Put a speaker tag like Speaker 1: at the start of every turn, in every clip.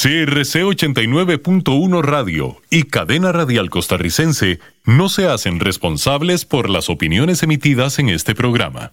Speaker 1: CRC 89.1 Radio y Cadena Radial Costarricense no se hacen responsables por las opiniones emitidas en este programa.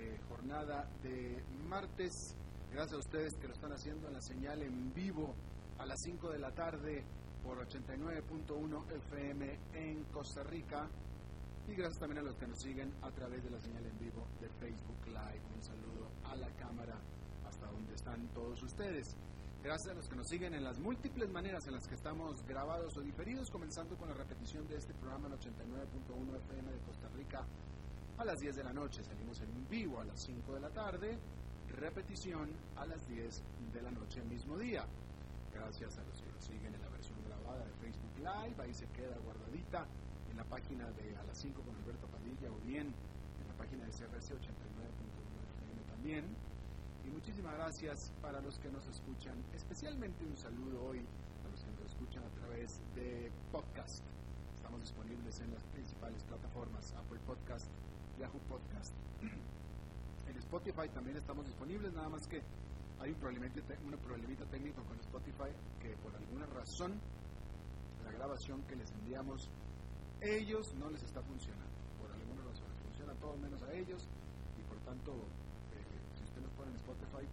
Speaker 2: eh, jornada de martes. Gracias a ustedes que lo están haciendo en la señal en vivo a las 5 de la tarde por 89.1 FM en Costa Rica. Y gracias también a los que nos siguen a través de la señal en vivo de Facebook Live. Un saludo a la cámara hasta donde están todos ustedes. Gracias a los que nos siguen en las múltiples maneras en las que estamos grabados o diferidos, comenzando con la repetición de este programa en 89.1 FM de Costa Rica a las 10 de la noche. Salimos en vivo a las 5 de la tarde, repetición a las 10 de la noche el mismo día. Gracias a los que nos siguen en la versión grabada de Facebook Live, ahí se queda guardadita en la página de A las 5 con Alberto Padilla o bien en la página de CRC 89.1 FM también. Y muchísimas gracias para los que nos escuchan, especialmente un saludo hoy a los que nos escuchan a través de podcast. Estamos disponibles en las principales plataformas, Apple Podcast, Yahoo Podcast. En Spotify también estamos disponibles, nada más que hay un problemita, técnico con Spotify que por alguna razón la grabación que les enviamos ellos no les está funcionando. Por alguna razón funciona todo menos a ellos y por tanto si usted nos pone en Spotify,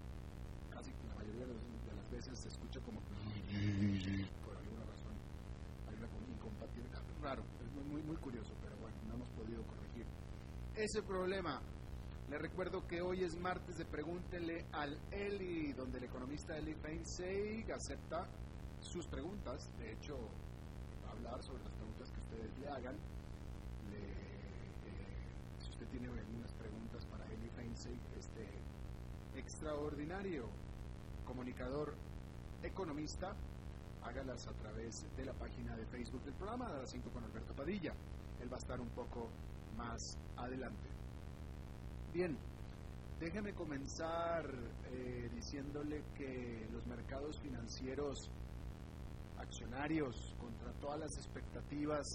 Speaker 2: casi la mayoría de, las veces se escucha como por alguna razón hay una incompatibilidad. Raro, es muy, muy curioso, pero bueno, no hemos podido corregir ese problema. Le recuerdo que hoy es martes de Pregúntele al Eli, donde el economista Eli Feinseig acepta sus preguntas. De hecho, va a hablar sobre las preguntas que ustedes le hagan. Le, eh, si usted tiene algunas preguntas para Eli Feinseig, este extraordinario comunicador economista, hágalas a través de la página de Facebook del programa de las 5 con Alberto Padilla. Él va a estar un poco más adelante. Bien, déjeme comenzar eh, diciéndole que los mercados financieros accionarios, contra todas las expectativas,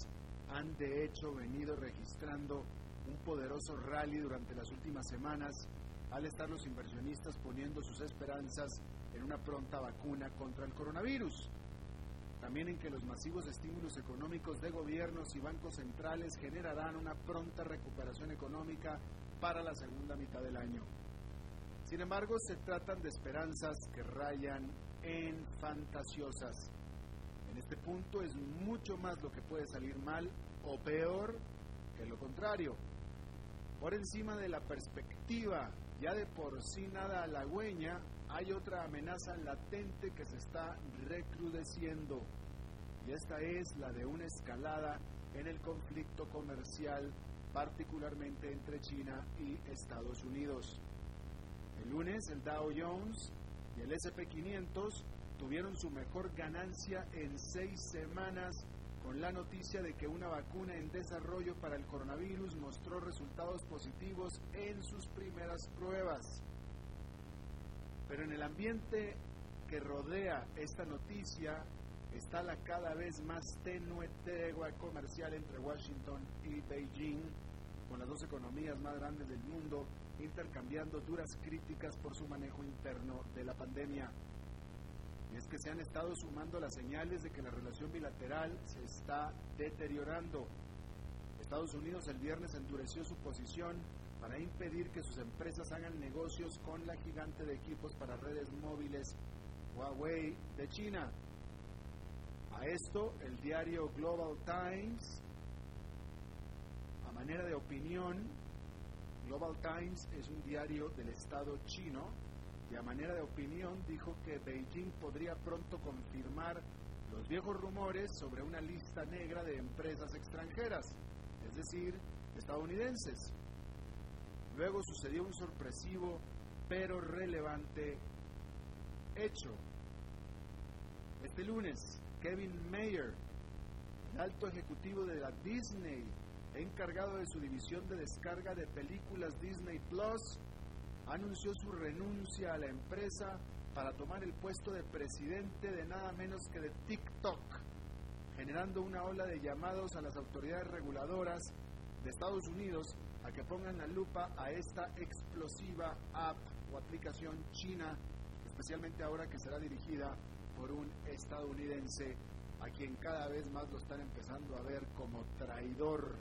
Speaker 2: han de hecho venido registrando un poderoso rally durante las últimas semanas al estar los inversionistas poniendo sus esperanzas en una pronta vacuna contra el coronavirus. También en que los masivos estímulos económicos de gobiernos y bancos centrales generarán una pronta recuperación económica para la segunda mitad del año. Sin embargo, se tratan de esperanzas que rayan en fantasiosas. En este punto es mucho más lo que puede salir mal o peor que lo contrario. Por encima de la perspectiva ya de por sí nada halagüeña, hay otra amenaza latente que se está recrudeciendo y esta es la de una escalada en el conflicto comercial, particularmente entre China y Estados Unidos. El lunes el Dow Jones y el SP500 tuvieron su mejor ganancia en seis semanas con la noticia de que una vacuna en desarrollo para el coronavirus mostró resultados positivos en sus primeras pruebas. Pero en el ambiente que rodea esta noticia está la cada vez más tenue tregua comercial entre Washington y Beijing, con las dos economías más grandes del mundo intercambiando duras críticas por su manejo interno de la pandemia. Y es que se han estado sumando las señales de que la relación bilateral se está deteriorando. Estados Unidos el viernes endureció su posición para impedir que sus empresas hagan negocios con la gigante de equipos para redes móviles Huawei de China. A esto, el diario Global Times, a manera de opinión, Global Times es un diario del Estado chino y a manera de opinión dijo que Beijing podría pronto confirmar los viejos rumores sobre una lista negra de empresas extranjeras. es decir, estadounidenses. Luego sucedió un sorpresivo pero relevante hecho. Este lunes, Kevin Mayer, el alto ejecutivo de la Disney, encargado de su división de descarga de películas Disney Plus, anunció su renuncia a la empresa para tomar el puesto de presidente de nada menos que de TikTok, generando una ola de llamados a las autoridades reguladoras de Estados Unidos a que pongan la lupa a esta explosiva app o aplicación china, especialmente ahora que será dirigida por un estadounidense a quien cada vez más lo están empezando a ver como traidor.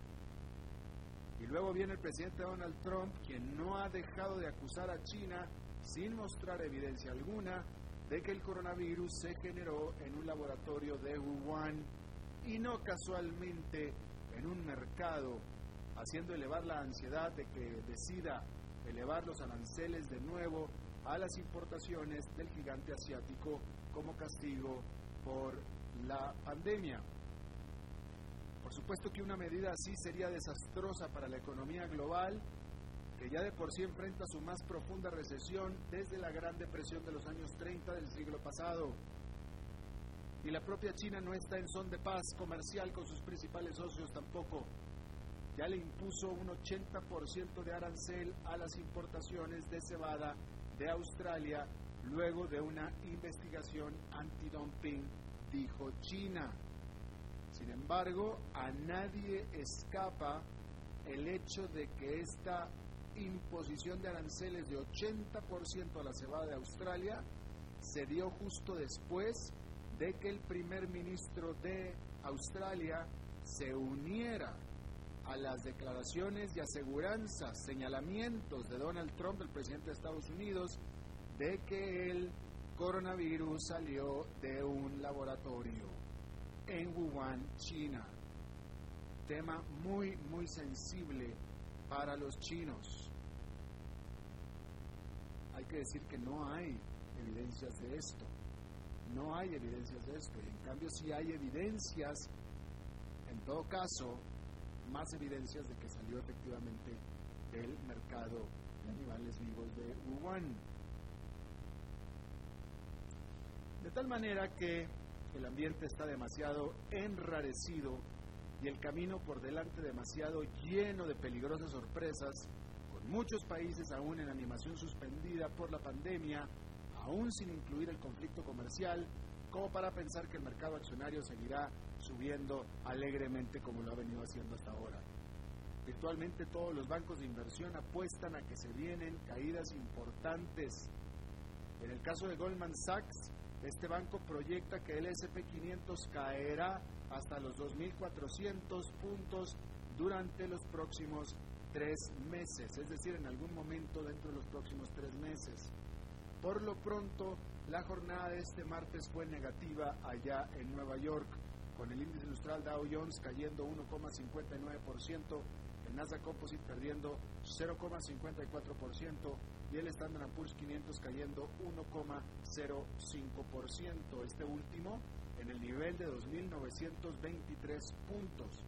Speaker 2: Y luego viene el presidente Donald Trump, quien no ha dejado de acusar a China sin mostrar evidencia alguna de que el coronavirus se generó en un laboratorio de Wuhan y no casualmente en un mercado, haciendo elevar la ansiedad de que decida elevar los aranceles de nuevo a las importaciones del gigante asiático como castigo por la pandemia. Por supuesto que una medida así sería desastrosa para la economía global, que ya de por sí enfrenta su más profunda recesión desde la Gran Depresión de los años 30 del siglo pasado. Y la propia China no está en son de paz comercial con sus principales socios tampoco. Ya le impuso un 80% de arancel a las importaciones de cebada de Australia luego de una investigación antidumping, dijo China. Sin embargo, a nadie escapa el hecho de que esta imposición de aranceles de 80% a la cebada de Australia se dio justo después de que el primer ministro de Australia se uniera a las declaraciones y aseguranzas, señalamientos de Donald Trump, el presidente de Estados Unidos, de que el coronavirus salió de un laboratorio en Wuhan, China. Tema muy, muy sensible para los chinos. Hay que decir que no hay evidencias de esto. No hay evidencias de esto. En cambio sí hay evidencias, en todo caso, más evidencias de que salió efectivamente del mercado de animales vivos de Wuhan. De tal manera que el ambiente está demasiado enrarecido y el camino por delante demasiado lleno de peligrosas sorpresas, con muchos países aún en animación suspendida por la pandemia, aún sin incluir el conflicto comercial, como para pensar que el mercado accionario seguirá subiendo alegremente como lo ha venido haciendo hasta ahora. Virtualmente todos los bancos de inversión apuestan a que se vienen caídas importantes. En el caso de Goldman Sachs, este banco proyecta que el SP500 caerá hasta los 2.400 puntos durante los próximos tres meses, es decir, en algún momento dentro de los próximos tres meses. Por lo pronto, la jornada de este martes fue negativa allá en Nueva York, con el índice industrial Dow Jones cayendo 1,59%, el Nasdaq Composite perdiendo 0,54%, y el Standard Poor's 500 cayendo 1,05%, este último en el nivel de 2.923 puntos.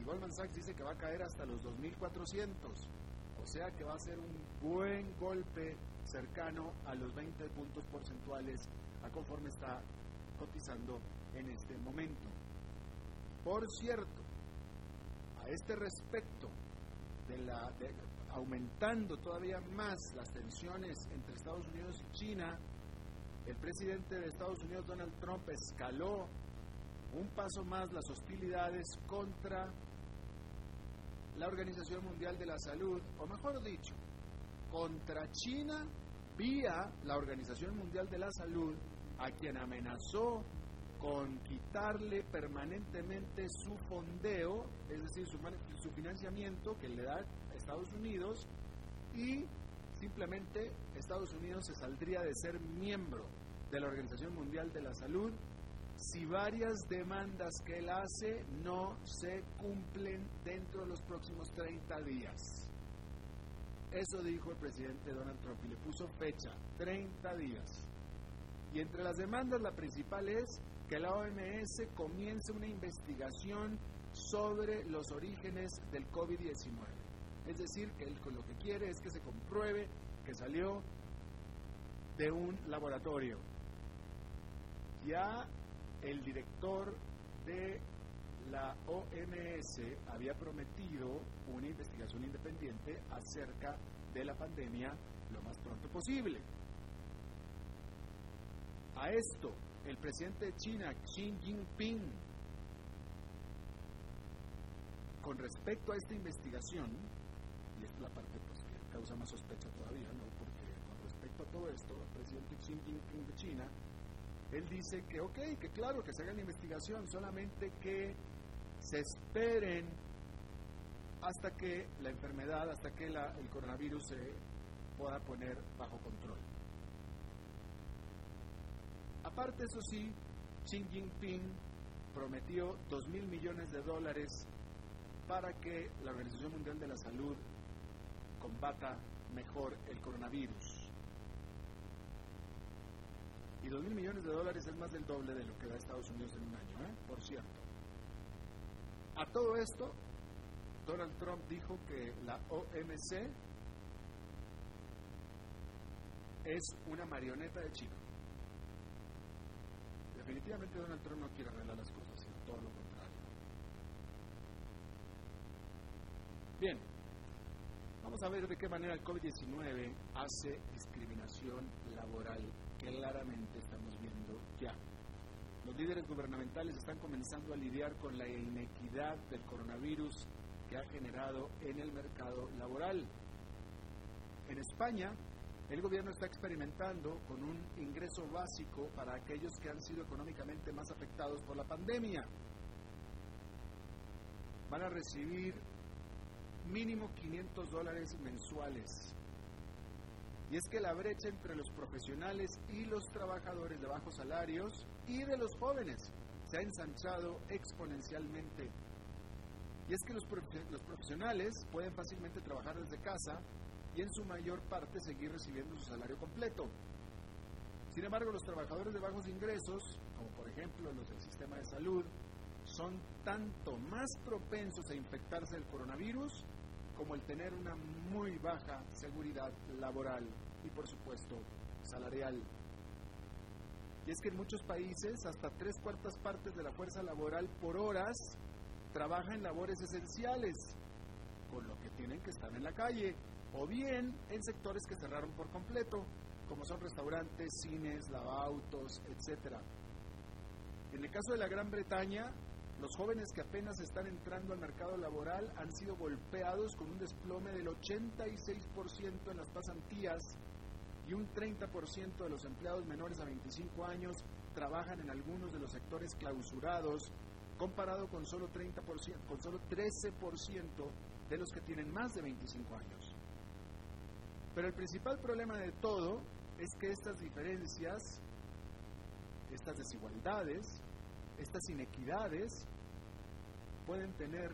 Speaker 2: Y Goldman Sachs dice que va a caer hasta los 2.400, o sea que va a ser un buen golpe cercano a los 20 puntos porcentuales a conforme está cotizando en este momento. Por cierto, a este respecto de la, aumentando todavía más las tensiones entre Estados Unidos y China, el presidente de Estados Unidos, Donald Trump, escaló un paso más las hostilidades contra la Organización Mundial de la Salud, o mejor dicho, contra China vía la Organización Mundial de la Salud, a quien amenazó con quitarle permanentemente su fondeo, es decir, su, financiamiento que le da Estados Unidos y simplemente Estados Unidos se saldría de ser miembro de la Organización Mundial de la Salud si varias demandas que él hace no se cumplen dentro de los próximos 30 días. Eso dijo el presidente Donald Trump y le puso fecha, 30 días. Y entre las demandas la principal es que la OMS comience una investigación sobre los orígenes del COVID-19. Es decir, que él lo que quiere es que se compruebe que salió de un laboratorio. Ya el director de la OMS había prometido una investigación independiente acerca de la pandemia lo más pronto posible. A esto, el presidente de China, Xi Jinping, con respecto a esta investigación, y esta es la parte pues, que causa más sospecha todavía, ¿no? porque con respecto a todo esto, el presidente Xi Jinping de China, él dice que ok, que claro, que se haga la investigación, solamente que se esperen hasta que la enfermedad, hasta que el coronavirus se pueda poner bajo control. Aparte, eso sí, Xi Jinping prometió 2 mil millones de dólares para que la Organización Mundial de la Salud combata mejor el coronavirus. Y 2 mil millones de dólares es más del doble de lo que da Estados Unidos en un año, ¿eh? por cierto. A todo esto, Donald Trump dijo que la OMC es una marioneta de China. Definitivamente Donald Trump no quiere arreglar las cosas, sino todo lo contrario. Bien, vamos a ver de qué manera el COVID-19 hace discriminación laboral. Claramente estamos viendo ya. Los líderes gubernamentales están comenzando a lidiar con la inequidad del coronavirus que ha generado en el mercado laboral. En España, el gobierno está experimentando con un ingreso básico para aquellos que han sido económicamente más afectados por la pandemia. Van a recibir mínimo 500 dólares mensuales. Y es que la brecha entre los profesionales y los trabajadores de bajos salarios y de los jóvenes se ha ensanchado exponencialmente. Y es que los, profesionales pueden fácilmente trabajar desde casa y en su mayor parte seguir recibiendo su salario completo. Sin embargo, los trabajadores de bajos ingresos, como por ejemplo los del sistema de salud, son tanto más propensos a infectarse del coronavirus como el tener una muy baja seguridad laboral y por supuesto salarial. Y es que en muchos países hasta tres cuartas partes de la fuerza laboral por horas trabaja en labores esenciales, con lo que tienen que estar en la calle, o bien en sectores que cerraron por completo, como son restaurantes, cines, lavautos, etc. En el caso de la Gran Bretaña, los jóvenes que apenas están entrando al mercado laboral han sido golpeados con un desplome del 86% en las pasantías y un 30% de los empleados menores a 25 años trabajan en algunos de los sectores clausurados, comparado con solo, 30%, con solo 13% de los que tienen más de 25 años. Pero el principal problema de todo es que estas diferencias, estas desigualdades, estas inequidades pueden tener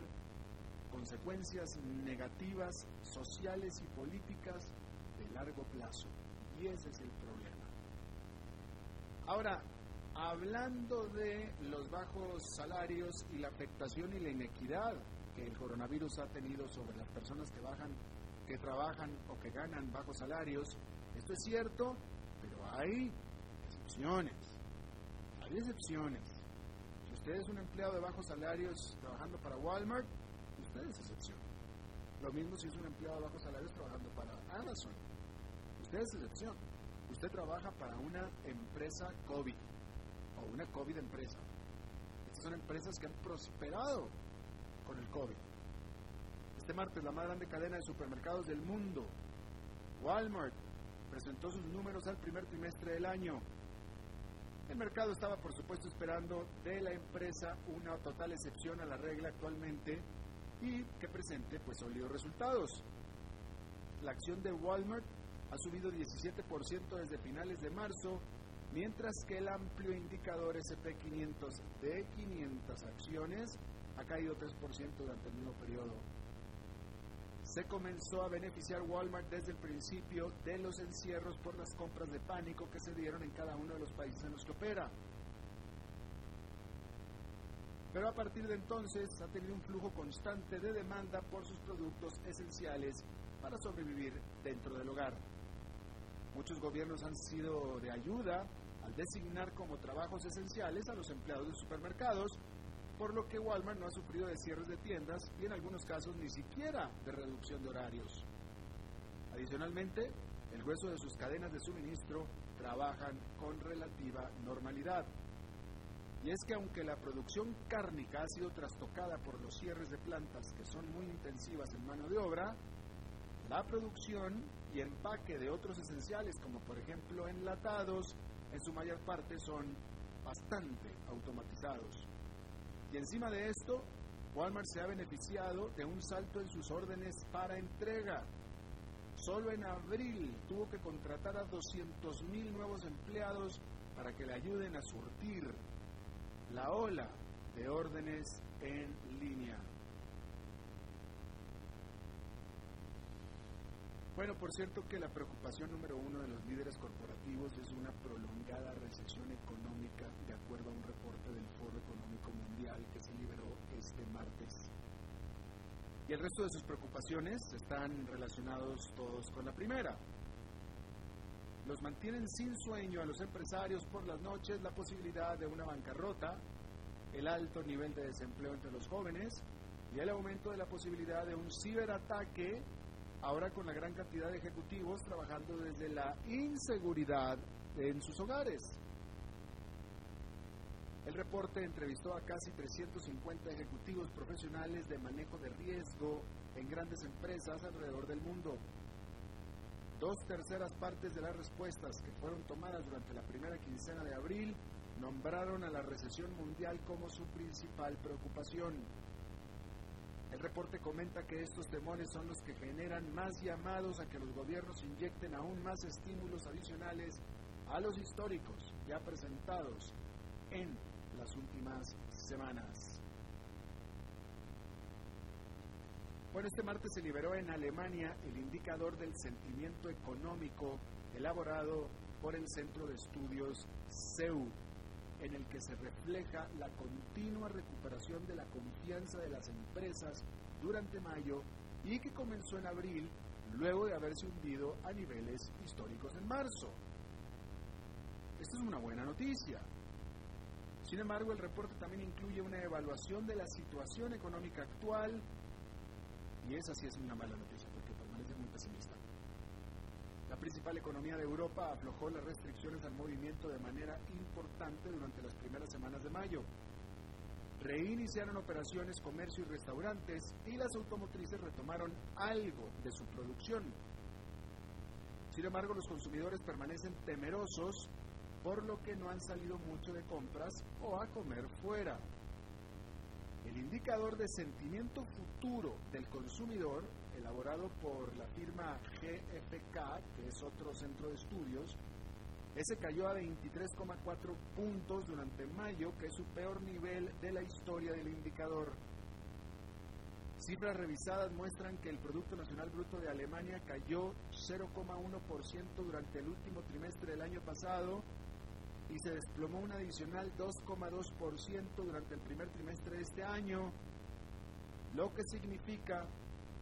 Speaker 2: consecuencias negativas sociales y políticas de largo plazo. Y ese es el problema. Ahora, hablando de los bajos salarios y la afectación y la inequidad que el coronavirus ha tenido sobre las personas que bajan, que trabajan o que ganan bajos salarios, esto es cierto, pero hay excepciones. Hay excepciones. Si usted es un empleado de bajos salarios trabajando para Walmart, usted es excepción. Lo mismo si es un empleado de bajos salarios trabajando para Amazon Usted es excepción. Usted trabaja para una empresa COVID o una COVID empresa. Estas son empresas que han prosperado con el COVID. Este martes, la más grande cadena de supermercados del mundo, Walmart, presentó sus números al primer trimestre del año. El mercado estaba, por supuesto, esperando de la empresa una total excepción a la regla actualmente y que presente pues sólidos resultados. La acción de Walmart ha subido 17% desde finales de marzo, mientras que el amplio indicador SP500 de 500 acciones ha caído 3% durante el mismo periodo. Se comenzó a beneficiar Walmart desde el principio de los encierros por las compras de pánico que se dieron en cada uno de los países en los que opera. pero a partir de entonces ha tenido un flujo constante de demanda por sus productos esenciales para sobrevivir dentro del hogar. Muchos gobiernos han sido de ayuda al designar como trabajos esenciales a los empleados de supermercados, por lo que Walmart no ha sufrido de cierres de tiendas y en algunos casos ni siquiera de reducción de horarios. Adicionalmente, el grueso de sus cadenas de suministro trabajan con relativa normalidad. Y es que aunque la producción cárnica ha sido trastocada por los cierres de plantas que son muy intensivas en mano de obra, la producción y empaque de otros esenciales, como por ejemplo enlatados, en su mayor parte son bastante automatizados. Y encima de esto, Walmart se ha beneficiado de un salto en sus órdenes para entrega. Solo en abril tuvo que contratar a 200.000 nuevos empleados para que le ayuden a surtir la ola de órdenes en línea. Bueno, por cierto que la preocupación número uno de los líderes corporativos es una prolongada recesión económica, de acuerdo a un reporte del Foro Económico Mundial que se liberó este martes. Y el resto de sus preocupaciones están relacionados todos con la primera. Los mantienen sin sueño a los empresarios por las noches la posibilidad de una bancarrota, el alto nivel de desempleo entre los jóvenes y el aumento de la posibilidad de un ciberataque ahora con la gran cantidad de ejecutivos trabajando desde la inseguridad en sus hogares. El reporte entrevistó a casi 350 ejecutivos profesionales de manejo de riesgo en grandes empresas alrededor del mundo. Dos terceras partes de las respuestas que fueron tomadas durante la primera quincena de abril nombraron a la recesión mundial como su principal preocupación. El reporte comenta que estos temores son los que generan más llamados a que los gobiernos inyecten aún más estímulos adicionales a los históricos ya presentados en las últimas semanas. Bueno, este martes se liberó en Alemania el indicador del sentimiento económico elaborado por el Centro de Estudios CEU en el que se refleja la continua recuperación de la confianza de las empresas durante mayo y que comenzó en abril luego de haberse hundido a niveles históricos en marzo. Esta es una buena noticia. Sin embargo, el reporte también incluye una evaluación de la situación económica actual y esa sí es una mala noticia porque permanece muy pesimista. La principal economía de Europa aflojó las restricciones al movimiento de manera importante durante las primeras semanas de mayo. Reiniciaron operaciones comercio y restaurantes y las automotrices retomaron algo de su producción. Sin embargo, los consumidores permanecen temerosos por lo que no han salido mucho de compras o a comer fuera. El indicador de sentimiento futuro del consumidor elaborado por la firma GFK, que es otro centro de estudios, ese cayó a 23,4 puntos durante mayo, que es su peor nivel de la historia del indicador. Cifras revisadas muestran que el Producto Nacional Bruto de Alemania cayó 0,1% durante el último trimestre del año pasado y se desplomó un adicional 2,2% durante el primer trimestre de este año, lo que significa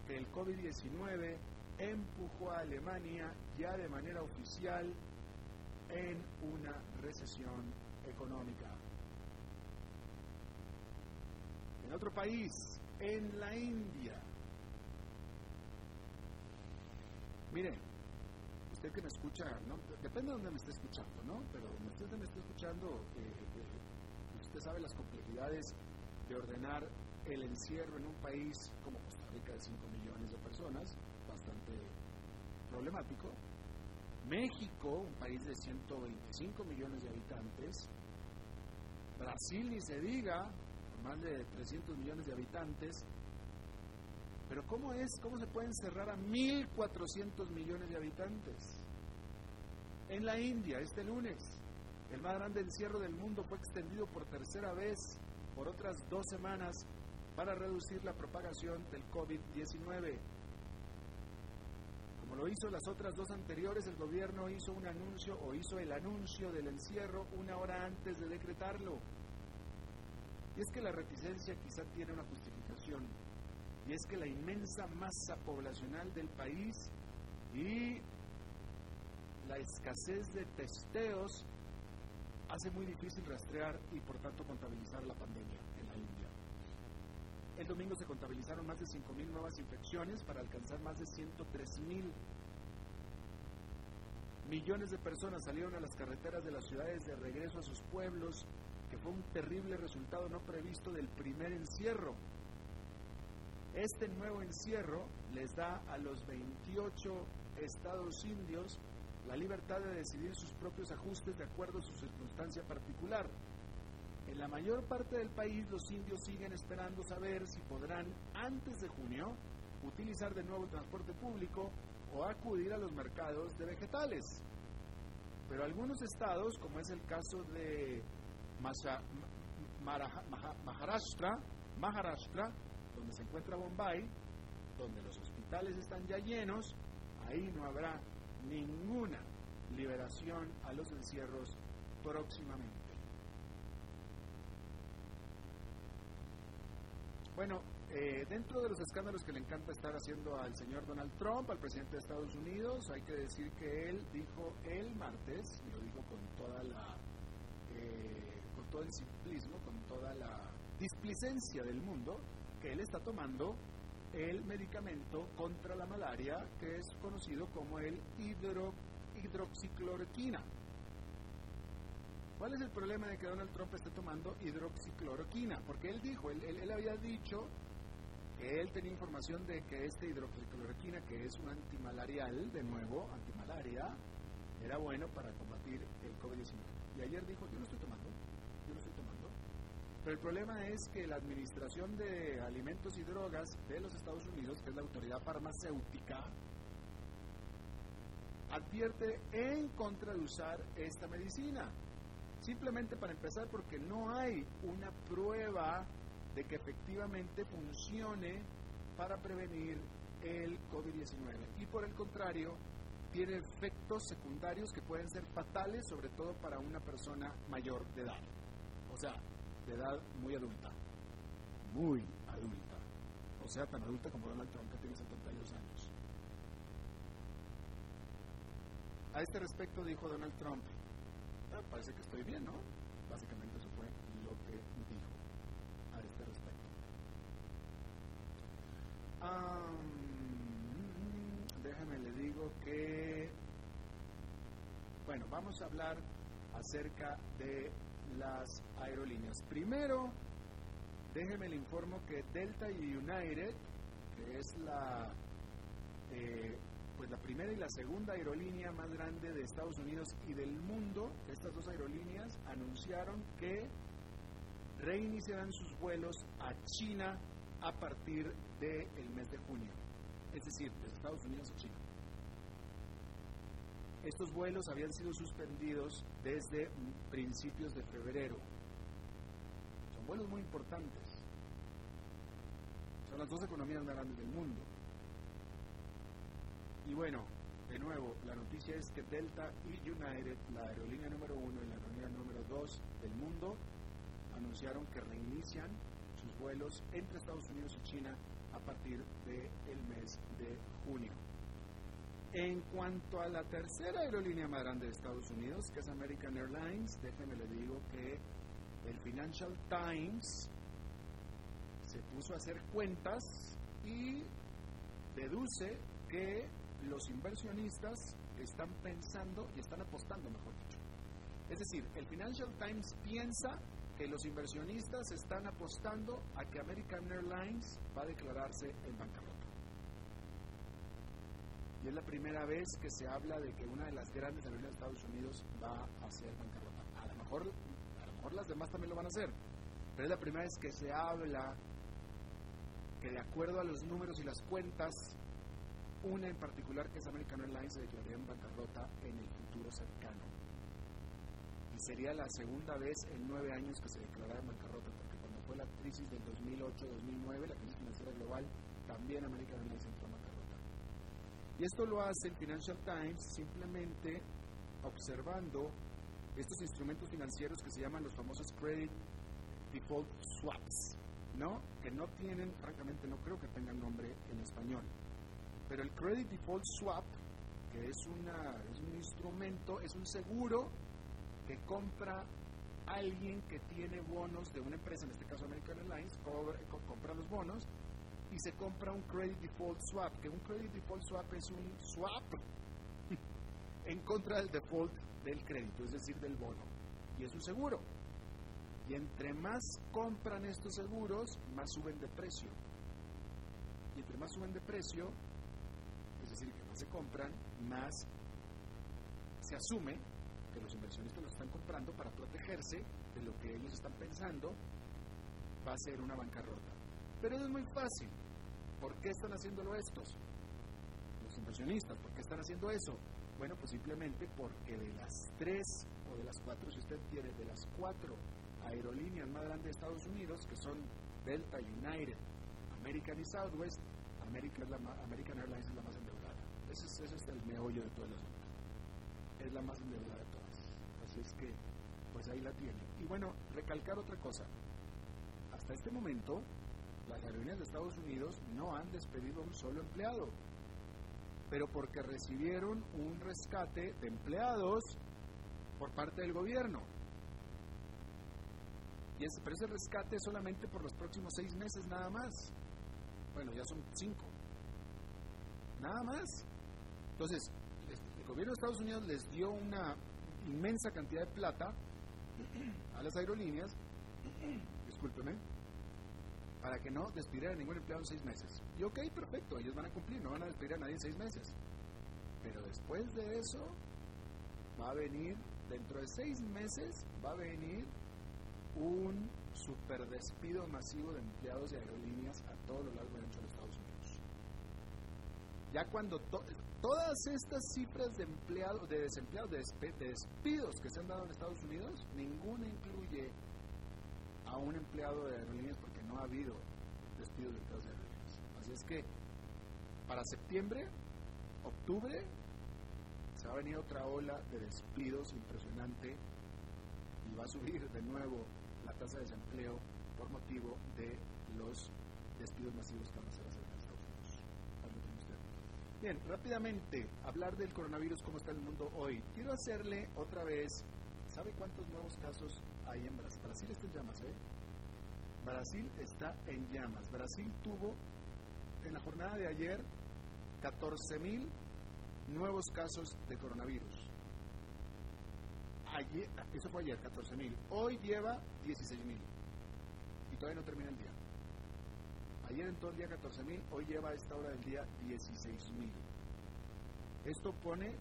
Speaker 2: que el COVID-19 empujó a Alemania ya de manera oficial en una recesión económica. En otro país, en la India, mire, usted que me escucha, depende de dónde me esté escuchando, ¿no? Pero donde usted me esté escuchando, eh, eh, usted sabe las complejidades de ordenar el encierro en un país como Costa Rica de 5 millones de personas, bastante problemático. México, un país de 125 millones de habitantes. Brasil, ni se diga, más de 300 millones de habitantes. Pero ¿cómo es? ¿Cómo se puede encerrar a 1.400 millones de habitantes? En la India, este lunes, el más grande encierro del mundo fue extendido por tercera vez por otras dos semanas para reducir la propagación del COVID-19. Como lo hizo las otras dos anteriores, el gobierno hizo un anuncio o hizo el anuncio del encierro una hora antes de decretarlo. Y es que la reticencia quizá tiene una justificación, y es que la inmensa masa poblacional del país y la escasez de testeos hace muy difícil rastrear y por tanto contabilizar la pandemia. El domingo se contabilizaron más de 5.000 nuevas infecciones para alcanzar más de 103.000. Millones de personas salieron a las carreteras de las ciudades de regreso a sus pueblos, que fue un terrible resultado no previsto del primer encierro. Este nuevo encierro les da a los 28 estados indios la libertad de decidir sus propios ajustes de acuerdo a su circunstancia particular. En la mayor parte del país los indios siguen esperando saber si podrán, antes de junio, utilizar de nuevo el transporte público o acudir a los mercados de vegetales. Pero algunos estados, como es el caso de Maharashtra, Maharashtra, donde se encuentra Bombay, donde los hospitales están ya llenos, ahí no habrá ninguna liberación a los encierros próximamente. Bueno, eh, dentro de los escándalos que le encanta estar haciendo al señor Donald Trump, al presidente de Estados Unidos, hay que decir que él dijo el martes, y lo dijo con toda la, eh, con todo el simplismo, con toda la displicencia del mundo, que él está tomando el medicamento contra la malaria que es conocido como el hidro, hidroxicloroquina. ¿Cuál es el problema de que Donald Trump esté tomando hidroxicloroquina? Porque él dijo, él, él, había dicho que él tenía información de que este hidroxicloroquina, que es un antimalarial, de nuevo, antimalaria, era bueno para combatir el COVID-19. Y ayer dijo, yo no estoy tomando, yo no estoy tomando. Pero el problema es que la Administración de Alimentos y Drogas de los Estados Unidos, que es la autoridad farmacéutica, advierte en contra de usar esta medicina. Simplemente para empezar porque no hay una prueba de que efectivamente funcione para prevenir el COVID-19. Y por el contrario, tiene efectos secundarios que pueden ser fatales, sobre todo para una persona mayor de edad. O sea, de edad muy adulta. Muy adulta. O sea, tan adulta como Donald Trump, que tiene 72 años. A este respecto dijo Donald Trump, parece que estoy bien, ¿no? Básicamente eso fue lo que dijo a este respecto. déjame le digo que, bueno, vamos a hablar acerca de las aerolíneas. Primero, déjeme le informo que Delta y United, que es la eh, pues la primera y la segunda aerolínea más grande de Estados Unidos y del mundo, estas dos aerolíneas anunciaron que reiniciarán sus vuelos a China a partir del mes de junio, es decir, de Estados Unidos a China. Estos vuelos habían sido suspendidos desde principios de febrero. Son vuelos muy importantes. Son las dos economías más grandes del mundo. Y bueno, de nuevo, la noticia es que Delta y United, la aerolínea número uno y la aerolínea número dos del mundo, anunciaron que reinician sus vuelos entre Estados Unidos y China a partir del mes de junio. En cuanto a la tercera aerolínea más grande de Estados Unidos, que es American Airlines, déjeme le digo que el Financial Times se puso a hacer cuentas y deduce que los inversionistas están pensando y están apostando, mejor dicho. Es decir, el Financial Times piensa que los inversionistas están apostando a que American Airlines va a declararse en bancarrota. Y es la primera vez que se habla de que una de las grandes aerolíneas de Estados Unidos va a ser bancarrota. A lo mejor, a lo mejor las demás también lo van a hacer, pero es la primera vez que se habla que de acuerdo a los números y las cuentas una en particular, que es American Airlines, se declararía en bancarrota en el futuro cercano. Y sería la segunda vez en nueve años que se declarara en bancarrota, porque cuando fue la crisis del 2008-2009, la crisis financiera global, también American Airlines entró en bancarrota. Y esto lo hace el Financial Times simplemente observando estos instrumentos financieros que se llaman los famosos credit default swaps, ¿no? Que no tienen, francamente, no creo que tengan nombre en español. Pero el credit default swap, que es, una, es un instrumento, es un seguro que compra alguien que tiene bonos de una empresa, en este caso American Airlines, compra los bonos y se compra un credit default swap, que un credit default swap es un swap en contra del default del crédito, es decir, del bono. Y es un seguro. Y entre más compran estos seguros, más suben de precio. Y entre más suben de precio, decir, que más se compran, más se asume que los inversionistas lo están comprando para protegerse de lo que ellos están pensando va a ser una bancarrota. Pero es muy fácil. ¿Por qué están haciéndolo estos? Los inversionistas, ¿por qué están haciendo eso? Bueno, pues simplemente porque de las tres o de las cuatro, si usted quiere, de las cuatro aerolíneas más grandes de Estados Unidos, que son Delta, United, American y Southwest, American, Airlines es la Ese es, el meollo de todas las Es la más endeudada de todas. Así es que, pues ahí la tiene. Y bueno, recalcar otra cosa. Hasta este momento, las aerolíneas de Estados Unidos no han despedido a un solo empleado, pero porque recibieron un rescate de empleados por parte del gobierno. Y ese, pero ese rescate es solamente por los próximos seis meses nada más. Bueno, ya son cinco. Nada más. Entonces, el gobierno de Estados Unidos les dio una inmensa cantidad de plata a las aerolíneas, discúlpeme, para que no despidieran a ningún empleado en seis meses. Y ok, perfecto, ellos van a cumplir, no van a despedir a nadie en seis meses. Pero después de eso, va a venir, dentro de seis meses, va a venir un super despido masivo de empleados de aerolíneas a todo lo largo y ancho de Estados Unidos. Ya cuando todas estas cifras de empleados, de desempleados, de, despidos que se han dado en Estados Unidos, ninguna incluye a un empleado de aerolíneas porque no ha habido despidos de empleados de aerolíneas. Así es que para septiembre, octubre, se va a venir otra ola de despidos impresionante y va a subir de nuevo la tasa de desempleo por motivo de los despidos masivos que van a hacer Estados Unidos. Bien, rápidamente, hablar del coronavirus, cómo está el mundo hoy. Quiero hacerle otra vez, ¿sabe cuántos nuevos casos hay en Brasil? Brasil está en llamas, ¿eh? Brasil está en llamas. Brasil tuvo en la jornada de ayer 14.000 nuevos casos de coronavirus eso fue ayer, 14.000. Hoy lleva 16.000. Y todavía no termina el día. Ayer entró el día 14.000, hoy lleva a esta hora del día 16.000. Esto pone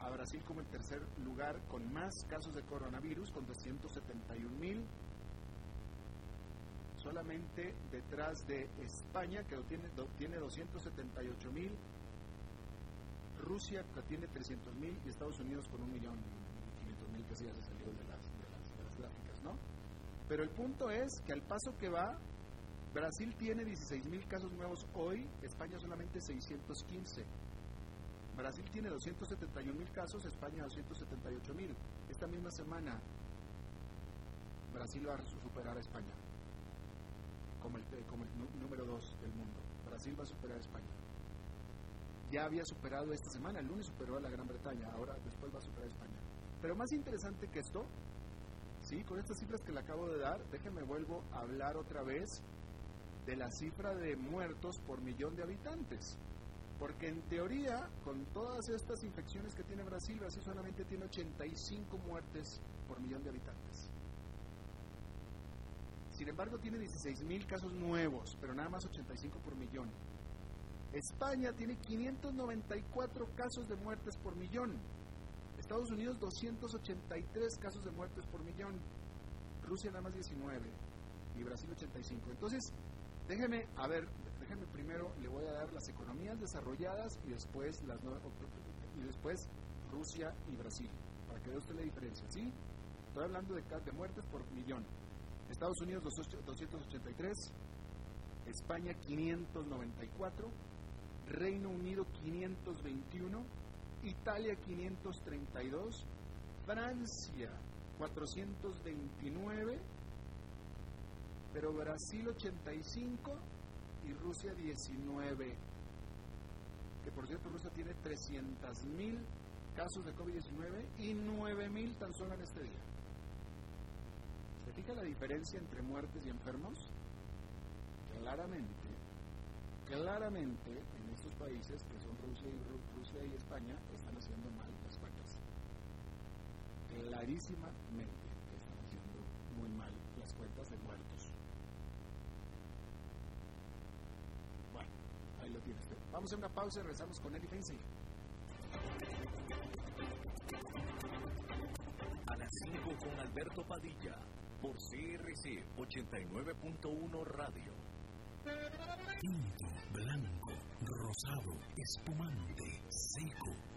Speaker 2: a Brasil como el tercer lugar con más casos de coronavirus, con 271.000 solamente detrás de España, que tiene, tiene 278.000 Rusia que tiene 300.000 y Estados Unidos con 1.500.000 que se salió de las, de, las, gráficas, ¿no? Pero el punto es que al paso que va, Brasil tiene 16.000 casos nuevos hoy, España solamente 615. Brasil tiene 271.000 casos, España 278.000. Esta misma semana Brasil va a superar a España como el, el número 2 del mundo. Brasil va a superar a España ya había superado esta semana, el lunes superó a la Gran Bretaña, ahora después va a superar a España. Pero más interesante que esto, sí, con estas cifras que le acabo de dar, déjenme vuelvo a hablar otra vez de la cifra de muertos por millón de habitantes. Porque en teoría, con todas estas infecciones que tiene Brasil, Brasil solamente tiene 85 muertes por millón de habitantes. Sin embargo, tiene 16.000 casos nuevos, pero nada más 85 por millón. España tiene 594 casos de muertes por millón. Estados Unidos 283 casos de muertes por millón. Rusia nada más 19 y Brasil 85. Entonces, déjeme, a ver, déjeme primero, le voy a dar las economías desarrolladas y después Rusia y Brasil, para que vea usted la diferencia, ¿sí? Estoy hablando de, de muertes por millón. Estados Unidos 283, España 594, Reino Unido 521, Italia 532, Francia 429 pero Brasil 85 y Rusia 19. Que por cierto, Rusia tiene 300 mil casos de COVID-19 y 9 mil tan solo en este día. ¿Se fija la diferencia entre muertes y enfermos? Claramente, claramente en estos países que son Rusia y, Rusia y España están haciendo mal las cuentas. Clarísimamente están haciendo muy mal las cuentas de muertos. Bueno, ahí lo tiene usted. Vamos a una pausa y regresamos con Eli Feinstein.
Speaker 3: A las 5 con Alberto Padilla, por CRC 89.1 Radio.
Speaker 4: Tinto, blanco, rosado, espumante, seco,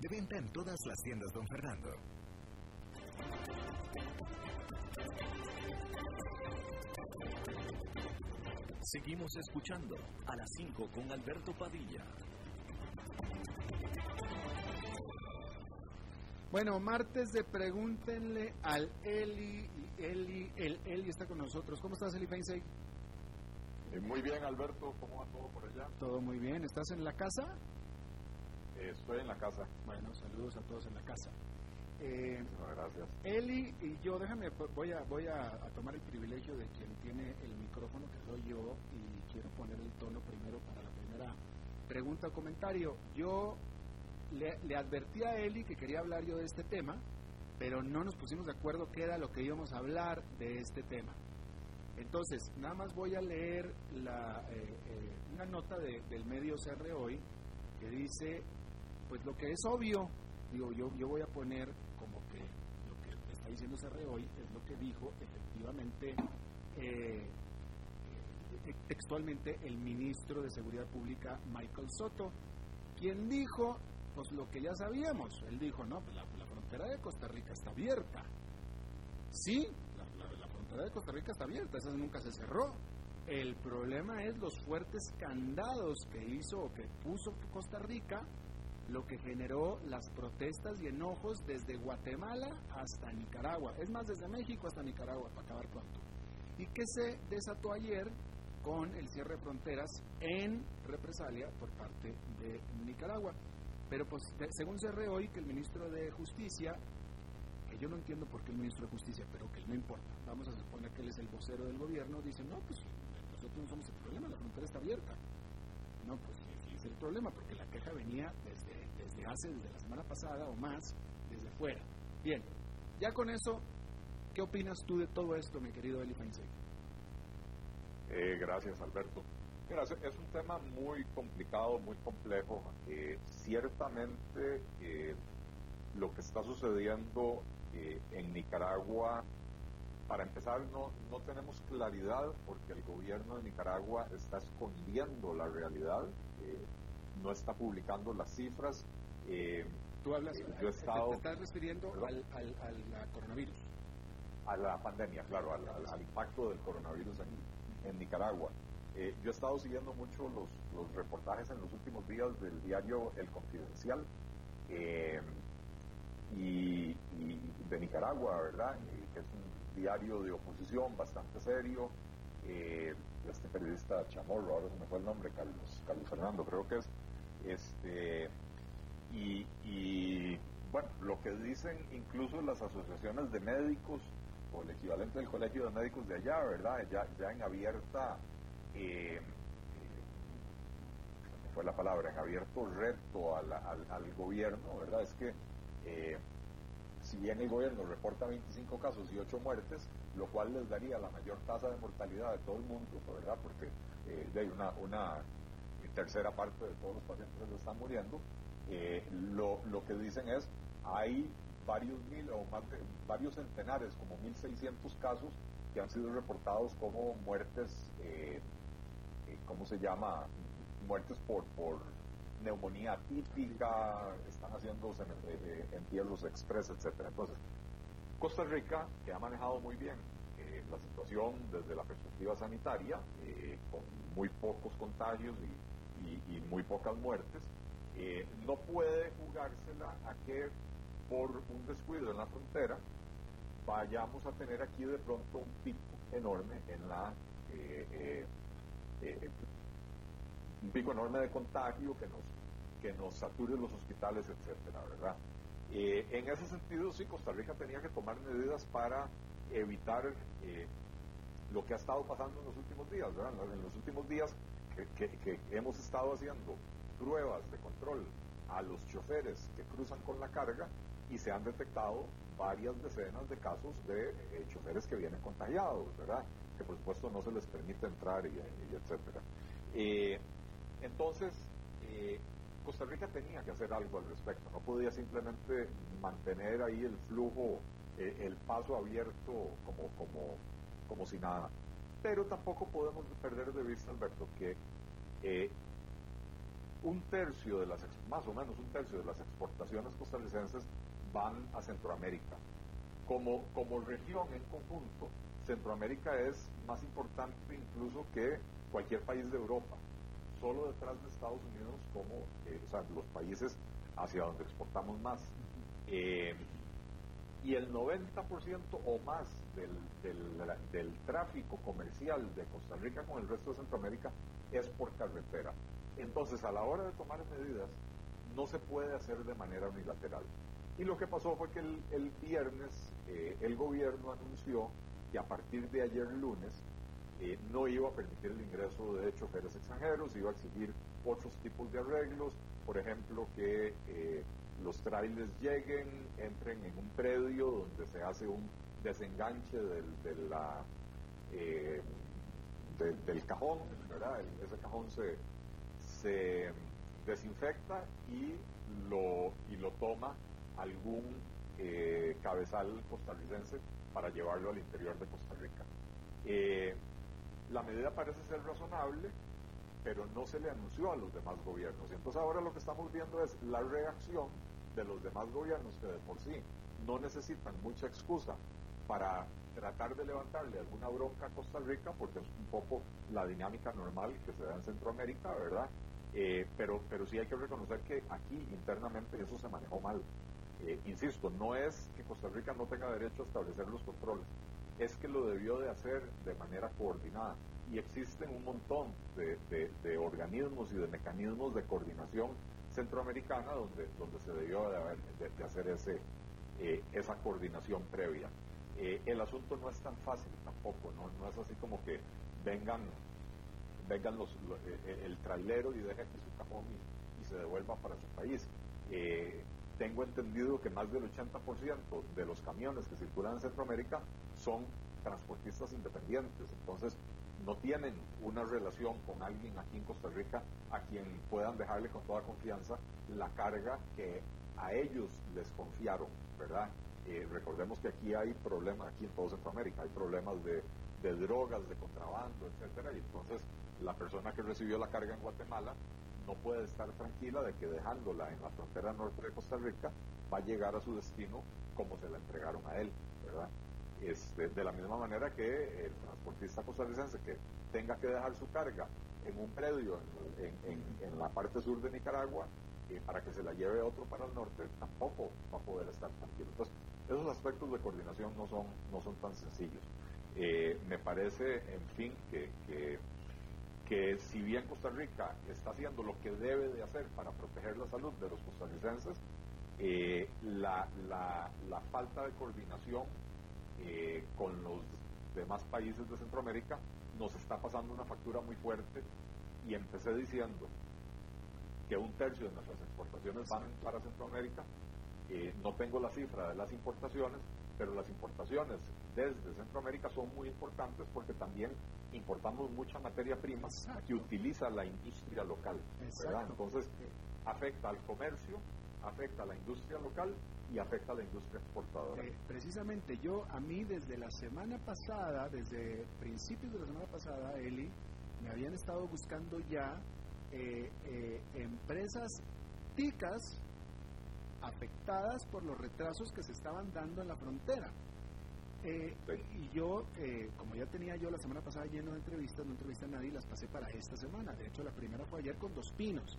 Speaker 3: De venta en todas las tiendas, don Fernando. Seguimos escuchando a las 5 con Alberto Padilla.
Speaker 2: Bueno, martes de pregúntenle al Eli. y Eli, el Eli está con nosotros. ¿Cómo estás, Eli Feinstein?
Speaker 5: Eh, muy bien, Alberto, ¿cómo va todo por allá?
Speaker 2: Todo muy bien. ¿Estás en la casa?
Speaker 5: Eh, estoy en la casa.
Speaker 2: Bueno, saludos a todos en la casa. Eh,
Speaker 5: gracias.
Speaker 2: Eli y yo, déjame, voy a voy a, a tomar el privilegio de quien tiene el micrófono, que soy yo, y quiero poner el tono primero para la primera pregunta o comentario. Yo le, le advertí a Eli que quería hablar yo de este tema, pero no nos pusimos de acuerdo qué era lo que íbamos a hablar de este tema. Entonces, nada más voy a leer la, eh, eh, una nota de- del medio CR Hoy que dice, pues lo que es obvio, digo, yo, yo voy a poner como que lo que está diciendo CR Hoy es lo que dijo efectivamente eh, eh, textualmente el ministro de Seguridad Pública, Michael Soto, quien dijo, pues lo que ya sabíamos, él dijo, no, pues la, la frontera de Costa Rica está abierta. Sí, la- la frontera de Costa Rica está abierta, esa nunca se cerró. El problema es los fuertes candados que hizo o que puso Costa Rica, lo que generó las protestas y enojos desde Guatemala hasta Nicaragua. Es más, desde México hasta Nicaragua, para acabar pronto. ¿Y qué se desató ayer con el cierre de fronteras en represalia por parte de Nicaragua? Pero pues, según cerré hoy, que el ministro de Justicia que yo no entiendo por qué el ministro de Justicia, pero que no importa. Vamos a suponer que él es el vocero del gobierno, dice, no, pues nosotros no somos el problema, la frontera está abierta. No, pues sí es el problema, porque la queja venía desde, desde hace, desde la semana pasada o más, desde fuera. Bien, ya con eso, ¿qué opinas tú de todo esto, mi querido Eli Feinstein?
Speaker 5: Eh, gracias, Alberto. Mira, es un tema muy complicado, muy complejo. Eh, ciertamente, eh, lo que está sucediendo eh, en Nicaragua, para empezar, no, no tenemos claridad porque el gobierno de Nicaragua está escondiendo la realidad, eh, no está publicando las cifras. eh,
Speaker 2: Tú hablas,
Speaker 5: Eh,
Speaker 2: te-
Speaker 5: yo he
Speaker 2: te-
Speaker 5: estado-
Speaker 2: te, estás refiriendo al, al, coronavirus.
Speaker 5: a la pandemia, claro, al, impacto del coronavirus en, en Nicaragua. Eh, yo he estado siguiendo mucho los, los reportajes en los últimos días del diario El Confidencial eh, y, de Nicaragua, ¿verdad? que es un diario de oposición bastante serio. este periodista Chamorro, ahora se me fue el nombre, Carlos, Carlos Fernando, creo que es. Este, y, bueno, lo que dicen incluso las asociaciones de médicos o el equivalente del colegio de médicos de allá, ¿verdad? Ya, ya en abierta, eh, eh, fue la palabra, en abierto reto al, al, gobierno, ¿verdad? Es que eh, si bien el gobierno reporta 25 casos y 8 muertes, lo cual les daría la mayor tasa de mortalidad de todo el mundo, ¿verdad? Porque hay una, una tercera parte de todos los pacientes están muriendo, eh, lo, lo, que dicen es, hay varios mil o más de, varios centenares, como 1.600 casos que han sido reportados como muertes, eh, eh, ¿cómo se llama? Muertes por, por neumonía típica, están haciendo entierros express, etcétera. Entonces, Costa Rica, que ha manejado muy bien la situación desde la perspectiva sanitaria, con muy pocos contagios y, muy pocas muertes, eh, no puede jugársela a que por un descuido en la frontera vayamos a tener aquí de pronto un pico enorme en la eh, eh, un pico enorme de contagio que nos que nos sature los hospitales, etcétera, ¿verdad? en ese sentido, sí, Costa Rica tenía que tomar medidas para evitar lo que ha estado pasando en los últimos días, ¿verdad? En los últimos días que hemos estado haciendo pruebas de control a los choferes que cruzan con la carga y se han detectado varias decenas de casos de eh, choferes que vienen contagiados, ¿verdad? Que por supuesto no se les permite entrar y, etcétera. Eh, entonces, eh, Costa Rica tenía que hacer algo al respecto, no podía simplemente mantener ahí el flujo, el paso abierto como, como, como si nada. Pero tampoco podemos perder de vista, Alberto, que un tercio de las, más o menos un tercio de las exportaciones costarricenses van a Centroamérica. Como, como región en conjunto, Centroamérica es más importante incluso que cualquier país de Europa, solo detrás de Estados Unidos como eh, o sea, los países hacia donde exportamos más. Eh, y el 90% o más del, del, tráfico comercial de Costa Rica con el resto de Centroamérica es por carretera. Entonces, a la hora de tomar medidas, no se puede hacer de manera unilateral. Y lo que pasó fue que el, viernes eh, el gobierno anunció que a partir de ayer lunes eh, no iba a permitir el ingreso de choferes extranjeros, iba a exigir otros tipos de arreglos, por ejemplo, que eh, los trailers lleguen, entren en un predio donde se hace un desenganche del, la, del cajón, ese cajón se, se desinfecta y lo, y lo toma algún eh, cabezal costarricense para llevarlo al interior de Costa Rica. Eh, la medida parece ser razonable, pero no se le anunció a los demás gobiernos. Entonces ahora lo que estamos viendo es la reacción de los demás gobiernos que de por sí no necesitan mucha excusa para tratar de levantarle alguna bronca a Costa Rica, porque es un poco la dinámica normal que se da en Centroamérica, ¿verdad? Eh, pero, pero sí hay que reconocer que aquí internamente eso se manejó mal. Eh, insisto, no es que Costa Rica no tenga derecho a establecer los controles, es que lo debió de hacer de manera coordinada. Y existen un montón de, organismos y de mecanismos de coordinación centroamericana donde, donde se debió de, hacer ese, eh, esa coordinación previa. el asunto no es tan fácil tampoco, ¿no? no es así como que vengan vengan los, eh, eh, el trailero y deje aquí su cajón y, se devuelva para su país. Eh, tengo entendido que más del 80% de los camiones que circulan en Centroamérica son transportistas independientes, entonces no tienen una relación con alguien aquí en Costa Rica a quien puedan dejarle con toda confianza la carga que a ellos les confiaron, ¿verdad? recordemos que aquí hay problemas, aquí en todo Centroamérica, hay problemas de, de drogas, de contrabando, etcétera, y entonces la persona que recibió la carga en Guatemala no puede estar tranquila de que dejándola en la frontera norte de Costa Rica va a llegar a su destino como se la entregaron a él, ¿verdad? Este, de la misma manera que el transportista costarricense que tenga que dejar su carga en un predio en, la parte sur de Nicaragua para que se la lleve otro para el norte, tampoco va a poder estar tranquilo. Entonces, esos aspectos de coordinación no son, no son tan sencillos. Eh, me parece, en fin, que, si bien Costa Rica está haciendo lo que debe de hacer para proteger la salud de los costarricenses, eh, la, falta de coordinación con los demás países de Centroamérica nos está pasando una factura muy fuerte y empecé diciendo que un tercio de nuestras exportaciones van para Centroamérica. Eh, no tengo la cifra de las importaciones, pero las importaciones desde Centroamérica son muy importantes porque también importamos mucha materia prima que utiliza la industria local. Entonces, afecta al comercio, afecta a la industria local y afecta a la industria exportadora. Eh,
Speaker 2: precisamente yo, a mí desde la semana pasada, desde principios de la semana pasada, Eli, me habían estado buscando ya eh, eh, empresas ticas afectadas por los retrasos que se estaban dando en la frontera. Eh, y yo, como ya tenía yo la semana pasada lleno de entrevistas, no entrevisté a nadie, las pasé para esta semana. De hecho, la primera fue ayer con Dos Pinos.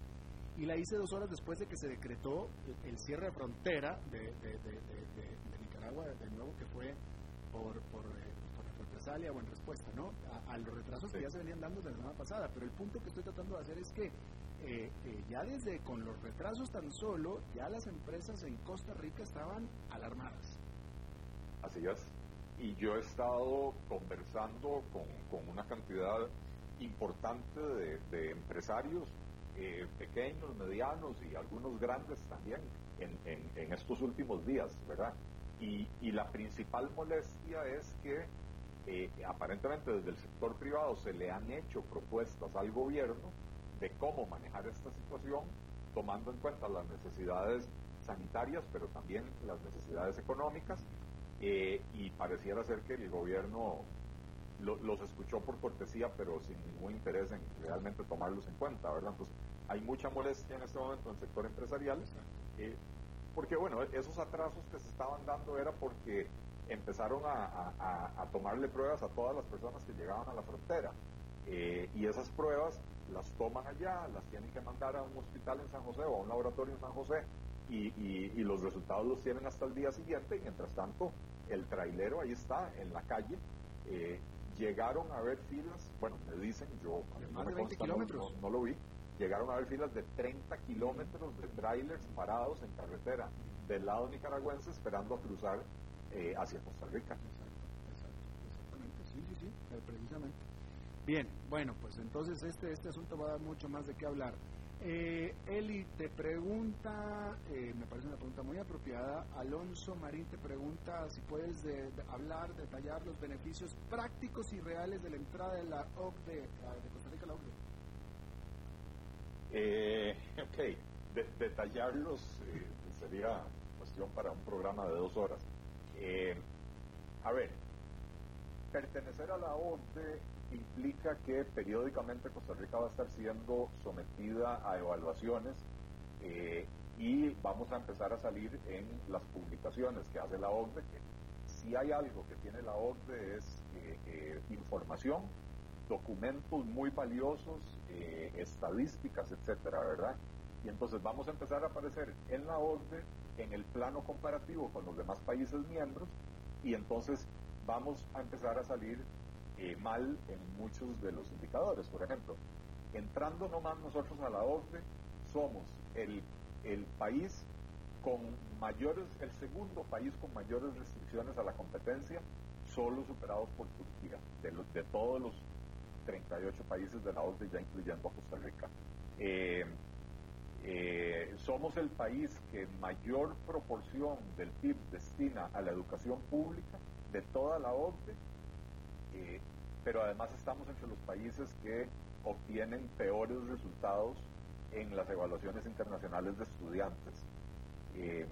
Speaker 2: Y la hice dos horas después de que se decretó el, cierre de frontera de, de, Nicaragua, de nuevo, que fue por, por represalia o en respuesta ¿no? a, los retrasos que ya se venían dando desde la semana pasada. Pero el punto que estoy tratando de hacer es que eh, eh, ya desde con los retrasos tan solo, ya las empresas en Costa Rica estaban alarmadas.
Speaker 5: Así es. Y yo he estado conversando con, con una cantidad importante de, empresarios eh, pequeños, medianos y algunos grandes también en, en, en estos últimos días, ¿verdad? Y, y, la principal molestia es que eh, aparentemente desde el sector privado se le han hecho propuestas al gobierno de cómo manejar esta situación, tomando en cuenta las necesidades sanitarias, pero también las necesidades económicas, eh, y pareciera ser que el gobierno los escuchó por cortesía, pero sin ningún interés en realmente tomarlos en cuenta, ¿verdad? Entonces, hay mucha molestia en este momento en el sector empresarial, eh, porque, bueno, esos atrasos que se estaban dando era porque empezaron a, tomarle pruebas a todas las personas que llegaban a la frontera. Eh, y esas pruebas las toman allá, las tienen que mandar a un hospital en San José o a un laboratorio en San José y, los resultados los tienen hasta el día siguiente y mientras tanto el trailero ahí está en la calle. Eh, llegaron a ver filas, bueno, me dicen, yo
Speaker 2: kilómetros.
Speaker 5: No, lo vi, llegaron a ver filas de 30 kilómetros de trailers parados en carretera del lado nicaragüense esperando a cruzar eh, hacia Costa Rica.
Speaker 2: Exacto, exactamente, sí, sí, sí, eh, precisamente. Bien, bueno, pues entonces este, este asunto va a dar mucho más de qué hablar. Eh, Eli te pregunta, eh, me parece una pregunta muy apropiada, Alonso Marín te pregunta si puedes hablar, detallar los beneficios prácticos y reales de la entrada de la OCDE, de Costa Rica la OCDE.
Speaker 5: Eh, ok, detallarlos sería cuestión para un programa de dos horas. Eh, a ver, pertenecer a la OCDE implica que periódicamente Costa Rica va a estar siendo sometida a evaluaciones eh, y vamos a empezar a salir en las publicaciones que hace la OCDE, que si hay algo que tiene la OCDE es eh, información, documentos muy valiosos, estadísticas, etcétera, ¿verdad? Y entonces vamos a empezar a aparecer en la OCDE en el plano comparativo con los demás países miembros y entonces vamos a empezar a salir eh, mal en muchos de los indicadores. Por ejemplo, entrando nomás nosotros a la OCDE, somos el, el país con mayores, el segundo país con mayores restricciones a la competencia, solo superados por Turquía, de, los, de todos los 38 países de la OCDE, ya incluyendo a Costa Rica. Eh, eh, somos el país que mayor proporción del PIB destina a la educación pública de toda la OCDE, pero además estamos entre los países que obtienen peores resultados en las evaluaciones internacionales de estudiantes. Eh,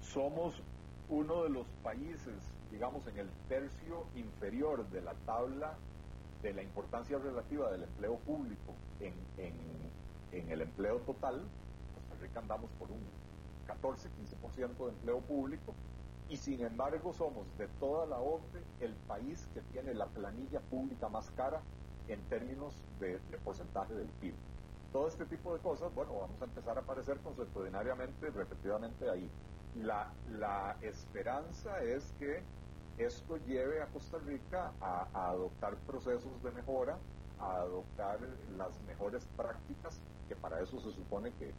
Speaker 5: somos uno de los países, digamos, en el tercio inferior de la tabla de la importancia relativa del empleo público en, en en el empleo total, Costa Rica andamos por un 14-15% de empleo público y sin embargo somos de toda la OCDE el país que tiene la planilla pública más cara en términos de, porcentaje del PIB. todo este tipo de cosas, bueno, vamos a empezar a aparecer consuetudinariamente, repetidamente ahí. La, la esperanza es que esto lleve a Costa Rica a, adoptar procesos de mejora, a adoptar las mejores prácticas, que para eso se supone que,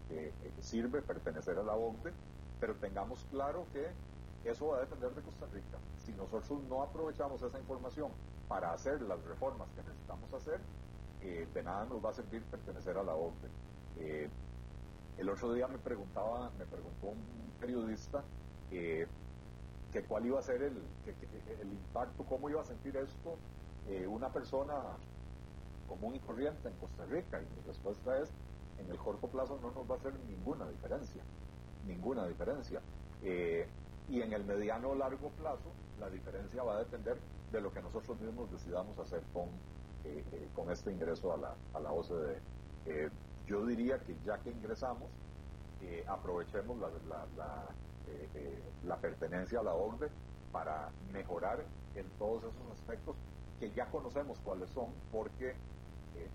Speaker 5: sirve pertenecer a la OCDE, pero tengamos claro que eso va a depender de Costa Rica. Si nosotros no aprovechamos esa información para hacer las reformas que necesitamos hacer, eh, de nada nos va a servir pertenecer a la OCDE. Eh, el otro día me preguntaba, me preguntó un periodista eh, que cuál iba a ser el, el impacto, cómo iba a sentir esto una persona común y corriente en Costa Rica. Y mi respuesta es, en el corto plazo no nos va a hacer ninguna diferencia, ninguna diferencia. Y en el mediano o largo plazo, la diferencia va a depender de lo que nosotros mismos decidamos hacer con eh, eh, con este ingreso a la, a la OCDE. Eh, yo diría que ya que ingresamos, aprovechemos la, la, la, pertenencia a la OCDE para mejorar en todos esos aspectos que ya conocemos cuáles son, porque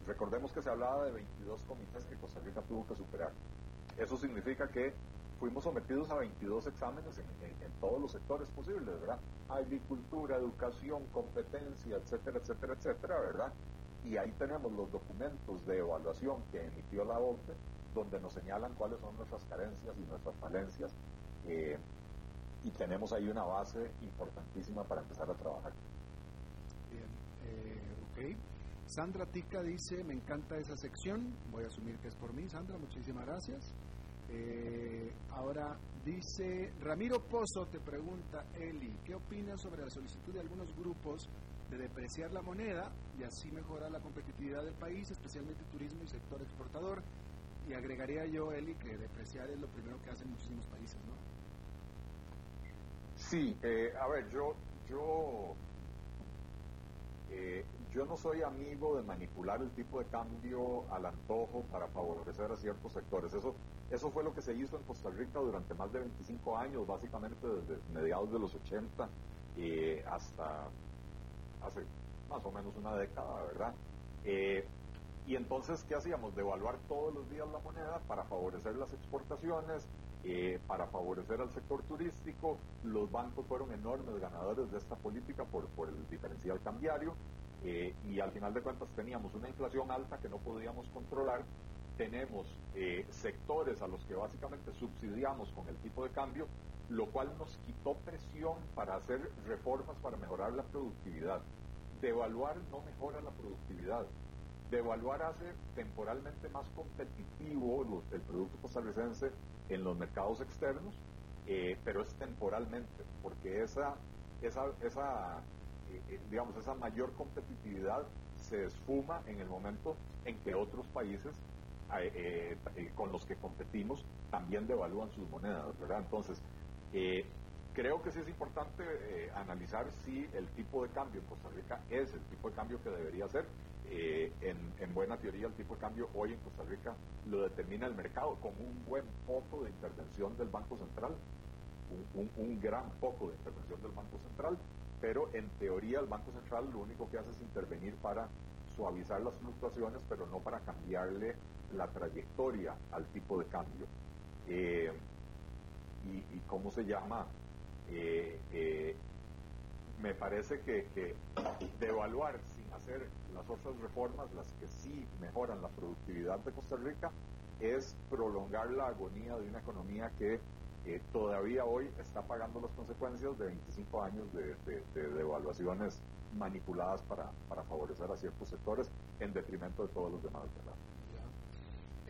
Speaker 5: recordemos que se hablaba de 22 comités que Costa Rica tuvo que superar. Eso significa que fuimos sometidos a 22 exámenes en, todos los sectores posibles, ¿verdad? Agricultura, educación, competencia, etcétera, etcétera, etcétera, ¿verdad? Y ahí tenemos los documentos de evaluación que emitió la OCDE, donde nos señalan cuáles son nuestras carencias y nuestras falencias, eh, y tenemos ahí una base importantísima para empezar a trabajar.
Speaker 2: Bien, eh, ok. Sandra Tica dice, me encanta esa sección, voy a asumir que es por mí, Sandra, muchísimas gracias. Eh, ahora dice Ramiro Pozo, te pregunta Eli, ¿qué opinas sobre la solicitud de algunos grupos de depreciar la moneda y así mejorar la competitividad del país, especialmente turismo y sector exportador? Y agregaría yo, Eli, que depreciar es lo primero que hacen muchísimos países, ¿no?
Speaker 5: Sí, eh, a ver, yo, yo, eh, yo no soy amigo de manipular el tipo de cambio al antojo para favorecer a ciertos sectores. Eso eso fue lo que se hizo en Costa Rica durante más de 25 años, básicamente desde mediados de los 80 eh, hasta hace más o menos una década, ¿verdad? Eh, y entonces, ¿qué hacíamos? Devaluar todos los días la moneda para favorecer las exportaciones, eh, para favorecer al sector turístico. Los bancos fueron enormes ganadores de esta política por, por el diferencial cambiario. y al final de cuentas teníamos una inflación alta que no podíamos controlar tenemos eh, sectores a los que básicamente subsidiamos con el tipo de cambio, lo cual nos quitó presión para hacer reformas para mejorar la productividad. Devaluar no mejora la productividad. Devaluar hace temporalmente más competitivo el producto costarricense en los mercados externos, eh, pero es temporalmente, porque esa, esa, esa eh, digamos, esa mayor competitividad se esfuma en el momento en que otros países eh, eh, con los que competimos también devalúan sus monedas, ¿verdad? Entonces, eh, creo que sí es importante analizar si el tipo de cambio en Costa Rica es el tipo de cambio que debería ser. En, buena teoría, el tipo de cambio hoy en Costa Rica lo determina el mercado con un buen poco de intervención del Banco Central, un gran poco de intervención del Banco Central, pero en teoría el Banco Central lo único que hace es intervenir para suavizar las fluctuaciones, pero no para cambiarle la trayectoria al tipo de cambio. Eh, y, cómo se llama, eh, eh, me parece que, que devaluar sin hacer las otras reformas, las que sí mejoran la productividad de Costa Rica, es prolongar la agonía de una economía que todavía hoy está pagando las consecuencias de 25 años de, devaluaciones manipuladas para, para, favorecer a ciertos sectores en detrimento de todos los demás.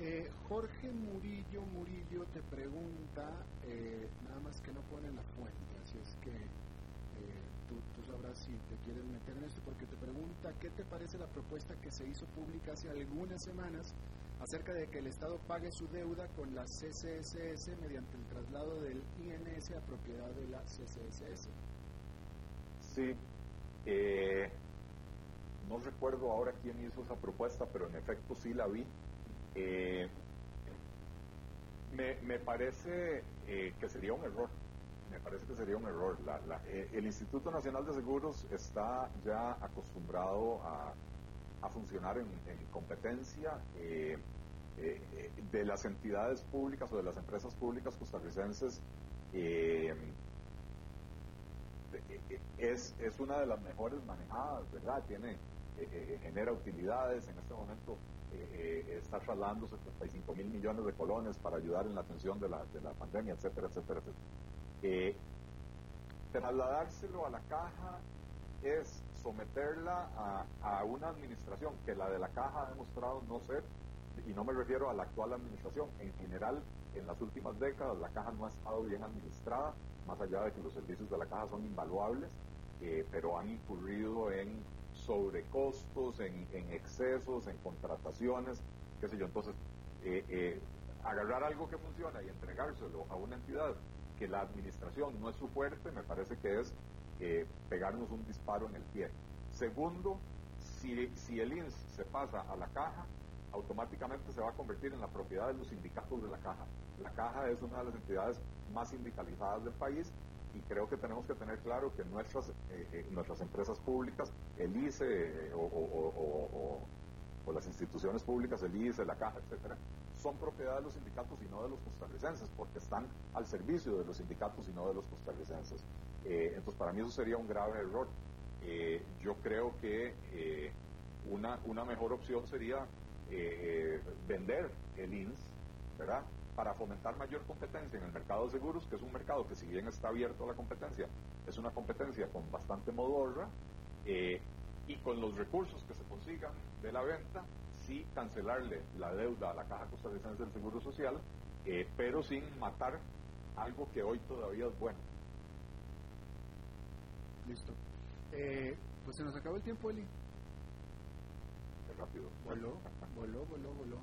Speaker 2: Eh, Jorge Murillo Murillo te pregunta, eh, nada más que no pone la fuente, así es que eh, tú, sabrás si te quieres meter en esto, porque te pregunta qué te parece la propuesta que se hizo pública hace algunas semanas acerca de que el Estado pague su deuda con la CCSS mediante el traslado del INS a propiedad de la CCSS.
Speaker 5: Sí, no recuerdo ahora quién hizo esa propuesta, pero en efecto sí la vi eh, me, parece eh, que sería un error. Me parece que sería un error. Eh, el Instituto Nacional de Seguros está ya acostumbrado a, funcionar en, competencia. de las entidades públicas o de las empresas públicas costarricenses es, es una de las mejores manejadas, ¿verdad? Tiene, genera utilidades, en este momento está trasladando 75 mil millones de colones para ayudar en la atención de la, de la pandemia, etcétera, etcétera, etcétera. trasladárselo a la caja es someterla a, una administración que la de la caja ha demostrado no ser, y no me refiero a la actual administración, en general en las últimas décadas la caja no ha estado bien administrada, más allá de que los servicios de la caja son invaluables, eh, pero han incurrido en sobrecostos, en, excesos, en contrataciones, qué sé yo. Entonces, eh, eh, agarrar algo que funciona y entregárselo a una entidad que la administración no es su fuerte, me parece que es pegarnos un disparo en el pie. Segundo, si, el INS se pasa a la caja, automáticamente se va a convertir en la propiedad de los sindicatos de la caja. La caja es una de las entidades más sindicalizadas del país y creo que tenemos que tener claro que nuestras, eh, eh, nuestras empresas públicas, el ICE eh, o, las instituciones públicas, el ICE, la caja, etcétera, son propiedad de los sindicatos y no de los costarricenses, porque están al servicio de los sindicatos y no de los costarricenses. Entonces, para mí eso sería un grave error. yo creo que una, una mejor opción sería vender el INS, ¿verdad? para fomentar mayor competencia en el mercado de seguros, que es un mercado que si bien está abierto a la competencia, es una competencia con bastante modorra, eh, y con los recursos que se consigan de la venta, sí cancelarle la deuda a la Caja Costarricense del Seguro Social, eh, pero sin matar algo que hoy todavía es bueno.
Speaker 2: Listo. Eh, pues se nos acabó el tiempo, Eli.
Speaker 5: Qué rápido.
Speaker 2: Voló, voló, voló, voló.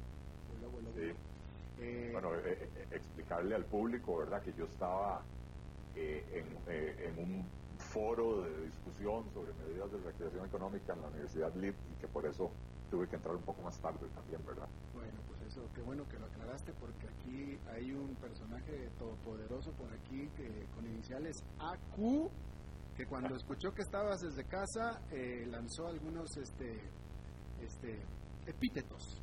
Speaker 2: voló, voló, voló.
Speaker 5: Eh, bueno, eh, eh, explicarle al público, ¿verdad? Que yo estaba en, en, un foro de discusión sobre medidas de recreación económica en la Universidad LIP y que por eso tuve que entrar un poco más tarde también, ¿verdad?
Speaker 2: Bueno, pues eso, qué bueno que lo aclaraste porque aquí hay un personaje todopoderoso por aquí que con iniciales AQ que cuando escuchó que estabas desde casa lanzó algunos este este epítetos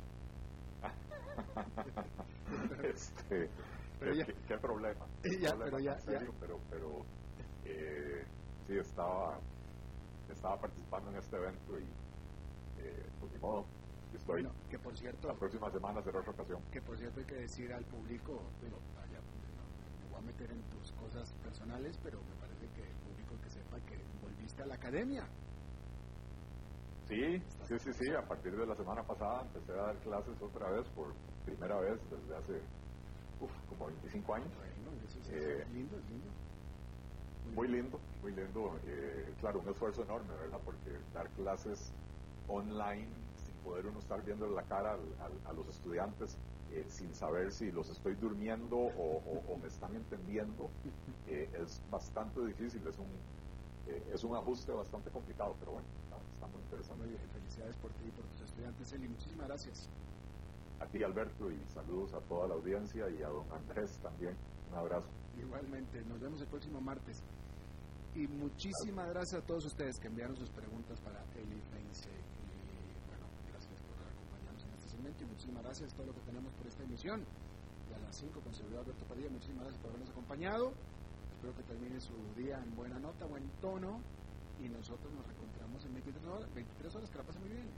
Speaker 5: este, ¿qué, problema?
Speaker 2: pero ya,
Speaker 5: pero, pero eh, sí estaba, estaba participando en este evento y eh, pues ni modo. Estoy
Speaker 2: que por cierto,
Speaker 5: la próxima semana será otra ocasión.
Speaker 2: Que por cierto hay que decir al público, digo, vaya, me voy a meter en tus cosas personales, pero me parece que el público que sepa que a la academia.
Speaker 5: Sí, sí, sí, sí. A partir de la semana pasada empecé a dar clases otra vez por primera vez desde hace como 25 años.
Speaker 2: Eh, lindo, lindo.
Speaker 5: Muy, lindo, muy lindo. Eh, claro, un esfuerzo enorme, ¿verdad? Porque dar clases online sin poder uno estar viendo la cara a, los estudiantes eh, sin saber si los estoy durmiendo o, me están entendiendo es bastante difícil. Es un, es un ajuste bastante complicado, pero bueno muy interesante.
Speaker 2: felicidades por ti y por tus estudiantes, Eli. Muchísimas gracias.
Speaker 5: A ti, Alberto, y saludos a toda la audiencia y a don Andrés también. Un abrazo.
Speaker 2: Igualmente, nos vemos el próximo martes. Y muchísimas gracias a todos ustedes que enviaron sus preguntas para Eli Feinse. Y bueno, gracias por acompañarnos en este segmento y muchísimas gracias a todo lo que tenemos por esta emisión. Y a las 5 con servidor Alberto Padilla, muchísimas gracias por habernos acompañado. Espero que termine su día en buena nota, buen tono y nosotros nos encontramos en 23 horas, 23 horas que la pasen muy bien.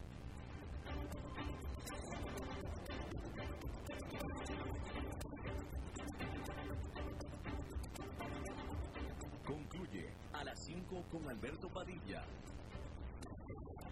Speaker 3: Concluye a las 5 con Alberto Padilla.